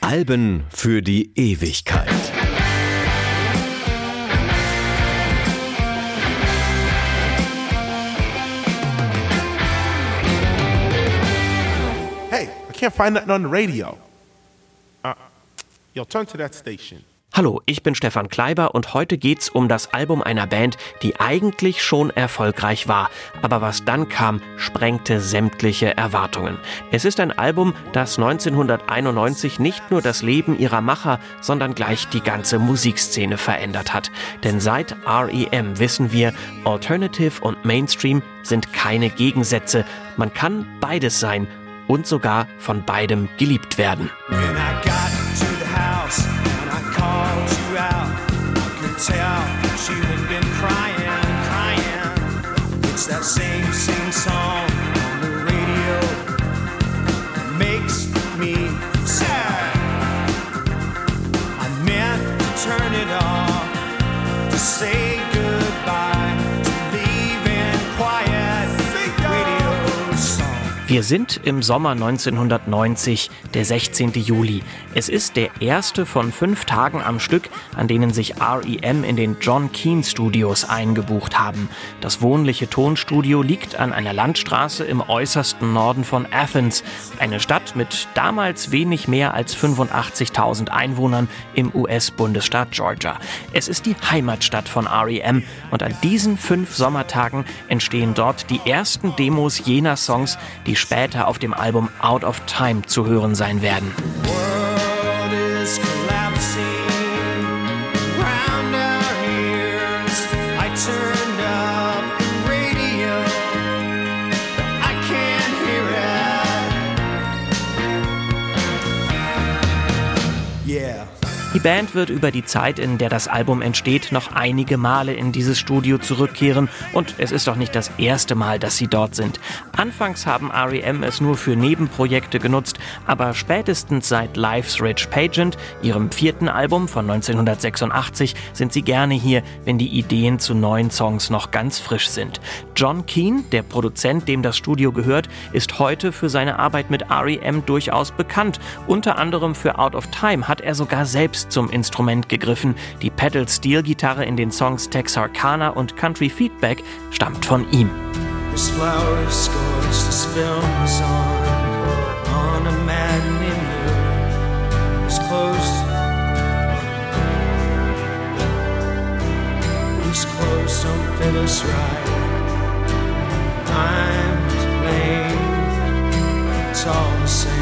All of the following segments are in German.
Alben für die Ewigkeit. Hey, I can't find nothing on the radio. Uh, yo, turn to that station. Hallo, ich bin Stefan Kleiber und heute geht's um das Album einer Band, die eigentlich schon erfolgreich war, aber was dann kam, sprengte sämtliche Erwartungen. Es ist ein Album, das 1991 nicht nur das Leben ihrer Macher, sondern gleich die ganze Musikszene verändert hat. Denn seit REM wissen wir, Alternative und Mainstream sind keine Gegensätze. Man kann beides sein und sogar von beidem geliebt werden. Tell you had been crying, crying. It's that same, same Wir sind im Sommer 1990, der 16. Juli. Es ist der erste von fünf Tagen am Stück, an denen sich REM in den John Keane Studios eingebucht haben. Das wohnliche Tonstudio liegt an einer Landstraße im äußersten Norden von Athens, eine Stadt mit damals wenig mehr als 85.000 Einwohnern im US-Bundesstaat Georgia. Es ist die Heimatstadt von REM und an diesen fünf Sommertagen entstehen dort die ersten Demos jener Songs, die später auf dem Album Out of Time zu hören sein werden. Die Band wird über die Zeit, in der das Album entsteht, noch einige Male in dieses Studio zurückkehren und es ist auch nicht das erste Mal, dass sie dort sind. Anfangs haben REM es nur für Nebenprojekte genutzt, aber spätestens seit Life's Rich Pageant, ihrem vierten Album von 1986, sind sie gerne hier, wenn die Ideen zu neuen Songs noch ganz frisch sind. John Keane, der Produzent, dem das Studio gehört, ist heute für seine Arbeit mit REM durchaus bekannt. Unter anderem für Out of Time hat er sogar selbst zum Instrument gegriffen. Die Pedal-Steel-Gitarre in den Songs Texarkana und Country Feedback stammt von ihm. This. It's all the same.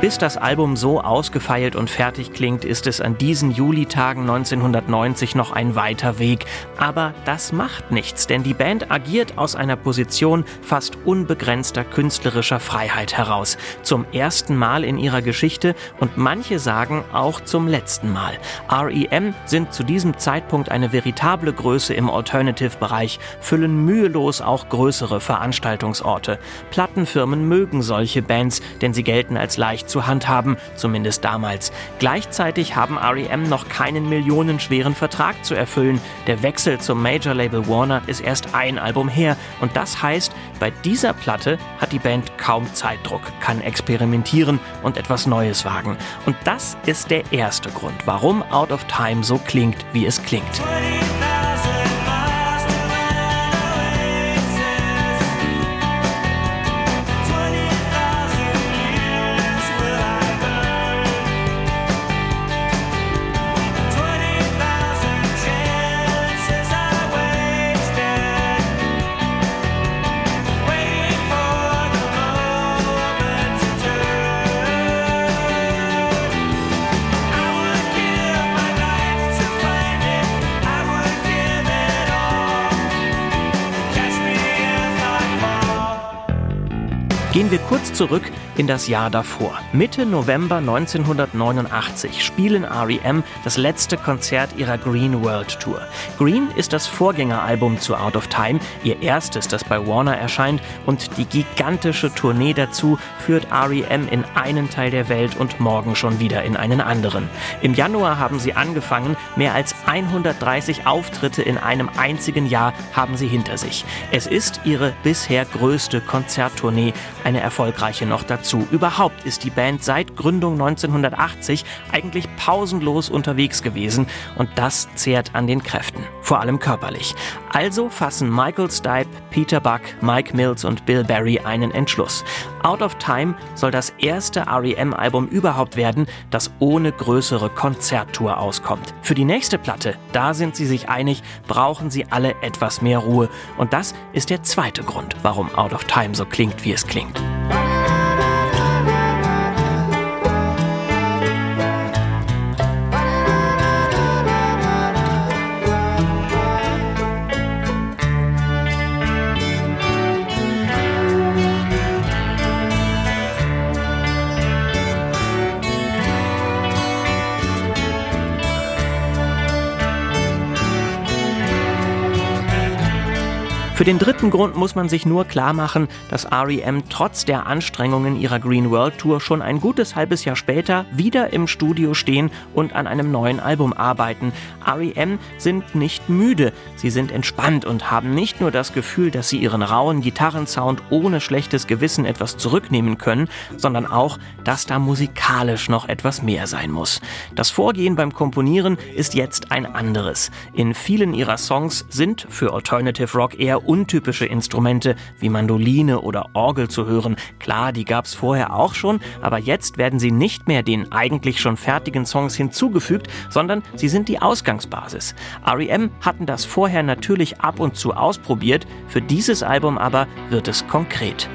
Bis das Album so ausgefeilt und fertig klingt, ist es an diesen Julitagen 1990 noch ein weiter Weg. Aber das macht nichts, denn die Band agiert aus einer Position fast unbegrenzter künstlerischer Freiheit heraus. Zum ersten Mal in ihrer Geschichte und manche sagen auch zum letzten Mal. REM sind zu diesem Zeitpunkt eine veritable Größe im Alternative-Bereich, füllen mühelos auch größere Veranstaltungsorte. Plattenfirmen mögen solche Bands, denn sie gelten als leicht zu handhaben, zumindest damals. Gleichzeitig haben REM noch keinen millionenschweren Vertrag zu erfüllen. Der Wechsel zum Major-Label Warner ist erst ein Album her und das heißt, bei dieser Platte hat die Band kaum Zeitdruck, kann experimentieren und etwas Neues wagen. Und das ist der erste Grund, warum Out of Time so klingt, wie es klingt. Zurück in das Jahr davor. Mitte November 1989 spielen REM das letzte Konzert ihrer Green World Tour. Green ist das Vorgängeralbum zu Out of Time, ihr erstes, das bei Warner erscheint, und die gigantische Tournee dazu führt REM in einen Teil der Welt und morgen schon wieder in einen anderen. Im Januar haben sie angefangen, mehr als 130 Auftritte in einem einzigen Jahr haben sie hinter sich. Es ist ihre bisher größte Konzerttournee, eine erfolgreiche noch dazu. Überhaupt ist die Band seit Gründung 1980 eigentlich pausenlos unterwegs gewesen und das zehrt an den Kräften, vor allem körperlich. Also fassen Michael Stipe, Peter Buck, Mike Mills und Bill Berry einen Entschluss. Out of Time soll das erste REM-Album überhaupt werden, das ohne größere Konzerttour auskommt. Für die nächste Platte, da sind sie sich einig, brauchen sie alle etwas mehr Ruhe. Und das ist der zweite Grund, warum Out of Time so klingt, wie es klingt. Für den dritten Grund muss man sich nur klar machen, dass REM trotz der Anstrengungen ihrer Green World Tour schon ein gutes halbes Jahr später wieder im Studio stehen und an einem neuen Album arbeiten. REM sind nicht müde, sie sind entspannt und haben nicht nur das Gefühl, dass sie ihren rauen Gitarrensound ohne schlechtes Gewissen etwas zurücknehmen können, sondern auch, dass da musikalisch noch etwas mehr sein muss. Das Vorgehen beim Komponieren ist jetzt ein anderes. In vielen ihrer Songs sind für Alternative Rock eher untypische Instrumente wie Mandoline oder Orgel zu hören. Klar, die gab es vorher auch schon, aber jetzt werden sie nicht mehr den eigentlich schon fertigen Songs hinzugefügt, sondern sie sind die Ausgangsbasis. REM hatten das vorher natürlich ab und zu ausprobiert, für dieses Album aber wird es konkret.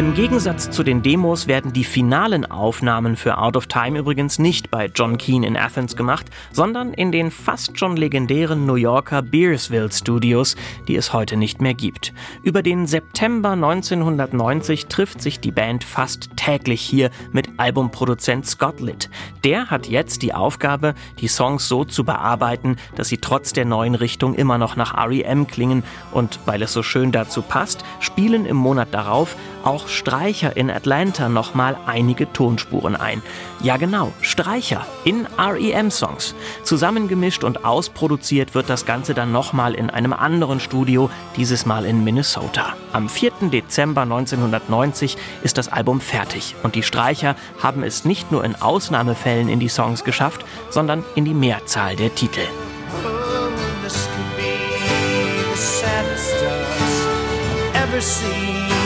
Im Gegensatz zu den Demos werden die finalen Aufnahmen für Out of Time übrigens nicht bei John Keane in Athens gemacht, sondern in den fast schon legendären New Yorker Beersville Studios, die es heute nicht mehr gibt. Über den September 1990 trifft sich die Band fast täglich hier mit Albumproduzent Scott Litt. Der hat jetzt die Aufgabe, die Songs so zu bearbeiten, dass sie trotz der neuen Richtung immer noch nach REM klingen und weil es so schön dazu passt, spielen im Monat darauf auch Streicher in Atlanta nochmal einige Tonspuren ein. Ja genau, Streicher in REM-Songs. Zusammengemischt und ausproduziert wird das Ganze dann nochmal in einem anderen Studio, dieses Mal in Minnesota. Am 4. Dezember 1990 ist das Album fertig und die Streicher haben es nicht nur in Ausnahmefällen in die Songs geschafft, sondern in die Mehrzahl der Titel. Oh, heart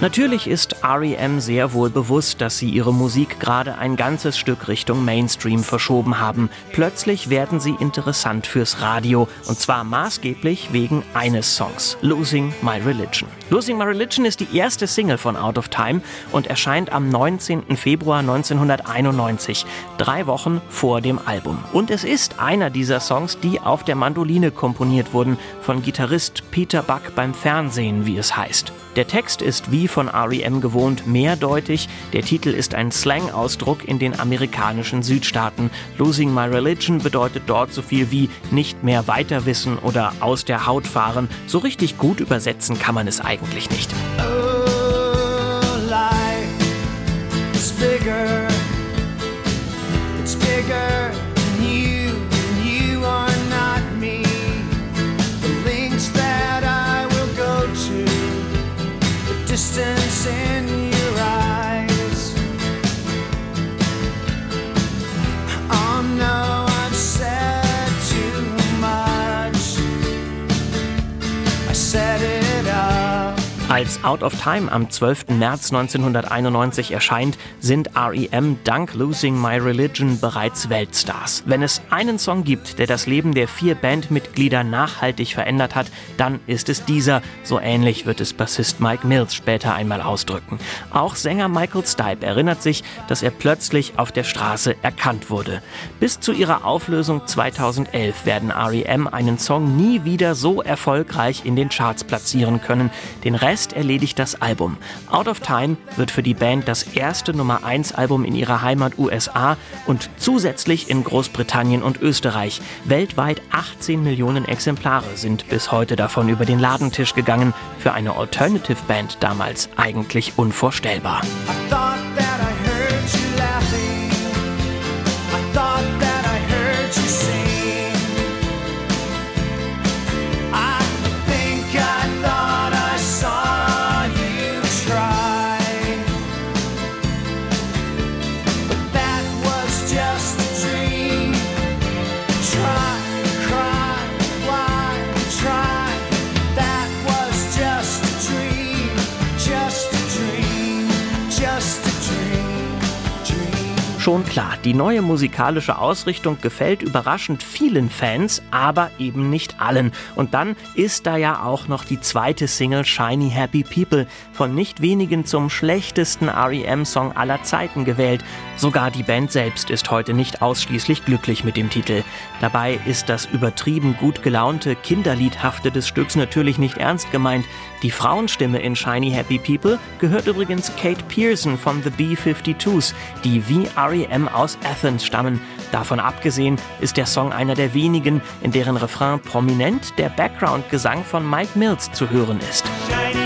Natürlich ist REM sehr wohl bewusst, dass sie ihre Musik gerade ein ganzes Stück Richtung Mainstream verschoben haben. Plötzlich werden sie interessant fürs Radio und zwar maßgeblich wegen eines Songs, Losing My Religion. Losing My Religion ist die erste Single von Out of Time und erscheint am 19. Februar 1991, drei Wochen vor dem Album. Und es ist einer dieser Songs, die auf der Mandoline komponiert wurden von Gitarrist Peter Buck beim Fernsehen, wie es heißt. Der Text ist wie von REM gewohnt ungewohnt mehrdeutig. Der Titel ist ein Slang-Ausdruck in den amerikanischen Südstaaten. Losing My Religion bedeutet dort so viel wie nicht mehr weiter wissen oder aus der Haut fahren. So richtig gut übersetzen kann man es eigentlich nicht. Oh, life is bigger. It's bigger. distance sin Als Out of Time am 12. März 1991 erscheint, sind REM dank Losing My Religion bereits Weltstars. Wenn es einen Song gibt, der das Leben der vier Bandmitglieder nachhaltig verändert hat, dann ist es dieser. So ähnlich wird es Bassist Mike Mills später einmal ausdrücken. Auch Sänger Michael Stipe erinnert sich, dass er plötzlich auf der Straße erkannt wurde. Bis zu ihrer Auflösung 2011 werden REM einen Song nie wieder so erfolgreich in den Charts platzieren können. Den Rest Rest erledigt das Album. Out of Time wird für die Band das erste Nummer 1 Album in ihrer Heimat USA und zusätzlich in Großbritannien und Österreich. Weltweit 18 Millionen Exemplare sind bis heute davon über den Ladentisch gegangen. Für eine Alternative Band damals eigentlich unvorstellbar. Klar, die neue musikalische Ausrichtung gefällt überraschend vielen Fans, aber eben nicht allen. Und dann ist da ja auch noch die zweite Single Shiny Happy People, von nicht wenigen zum schlechtesten REM-Song aller Zeiten gewählt. Sogar die Band selbst ist heute nicht ausschließlich glücklich mit dem Titel. Dabei ist das übertrieben gut gelaunte, kinderliedhafte des Stücks natürlich nicht ernst gemeint. Die Frauenstimme in Shiny Happy People gehört übrigens Kate Pearson von The B-52s, die wie REM aus Athens stammen. Davon abgesehen ist der Song einer der wenigen, in deren Refrain prominent der Background-Gesang von Mike Mills zu hören ist. Shiny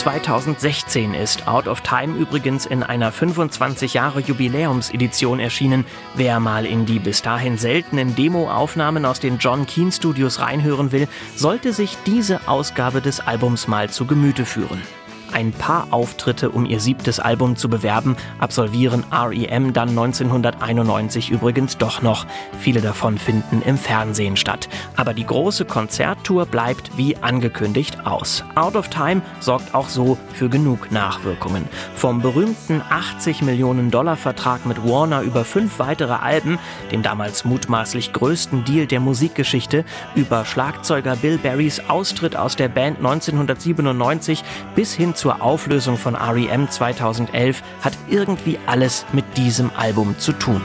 2016 ist Out of Time übrigens in einer 25 Jahre Jubiläumsedition erschienen. Wer mal in die bis dahin seltenen Demoaufnahmen aus den John Keane Studios reinhören will, sollte sich diese Ausgabe des Albums mal zu Gemüte führen. Ein paar Auftritte, um ihr siebtes Album zu bewerben, absolvieren REM dann 1991 übrigens doch noch. Viele davon finden im Fernsehen statt. Aber die große Konzerttour bleibt wie angekündigt aus. Out of Time sorgt auch so für genug Nachwirkungen. Vom berühmten 80 Millionen Dollar Vertrag mit Warner über fünf weitere Alben, dem damals mutmaßlich größten Deal der Musikgeschichte, über Schlagzeuger Bill Berrys Austritt aus der Band 1997 bis hin zur Auflösung von REM 2011 hat irgendwie alles mit diesem Album zu tun.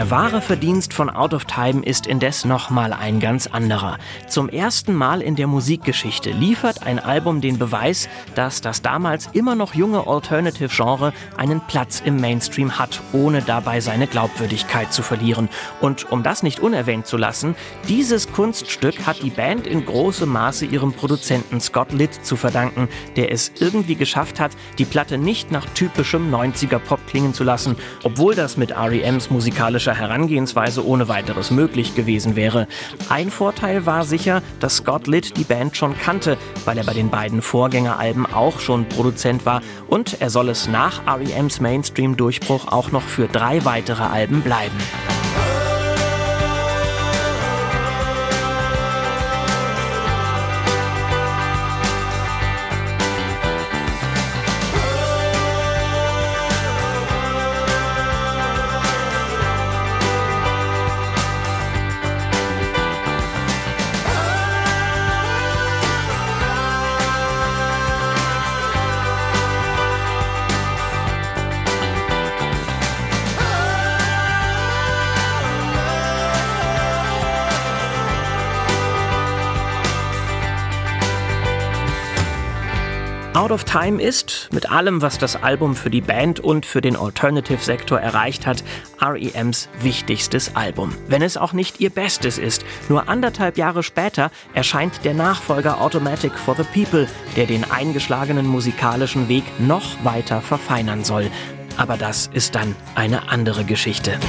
Der wahre Verdienst von Out of Time ist indes nochmal ein ganz anderer. Zum ersten Mal in der Musikgeschichte liefert ein Album den Beweis, dass das damals immer noch junge Alternative-Genre einen Platz im Mainstream hat, ohne dabei seine Glaubwürdigkeit zu verlieren. Und um das nicht unerwähnt zu lassen, dieses Kunststück hat die Band in großem Maße ihrem Produzenten Scott Litt zu verdanken, der es irgendwie geschafft hat, die Platte nicht nach typischem 90er-Pop klingen zu lassen, obwohl das mit REMs musikalischer technischer Herangehensweise ohne weiteres möglich gewesen wäre. Ein Vorteil war sicher, dass Scott Litt die Band schon kannte, weil er bei den beiden Vorgängeralben auch schon Produzent war und er soll es nach REMs Mainstream-Durchbruch auch noch für drei weitere Alben bleiben. Out of Time ist, mit allem, was das Album für die Band und für den Alternative-Sektor erreicht hat, REMs wichtigstes Album. Wenn es auch nicht ihr bestes ist. Nur anderthalb Jahre später erscheint der Nachfolger Automatic for the People, der den eingeschlagenen musikalischen Weg noch weiter verfeinern soll. Aber das ist dann eine andere Geschichte.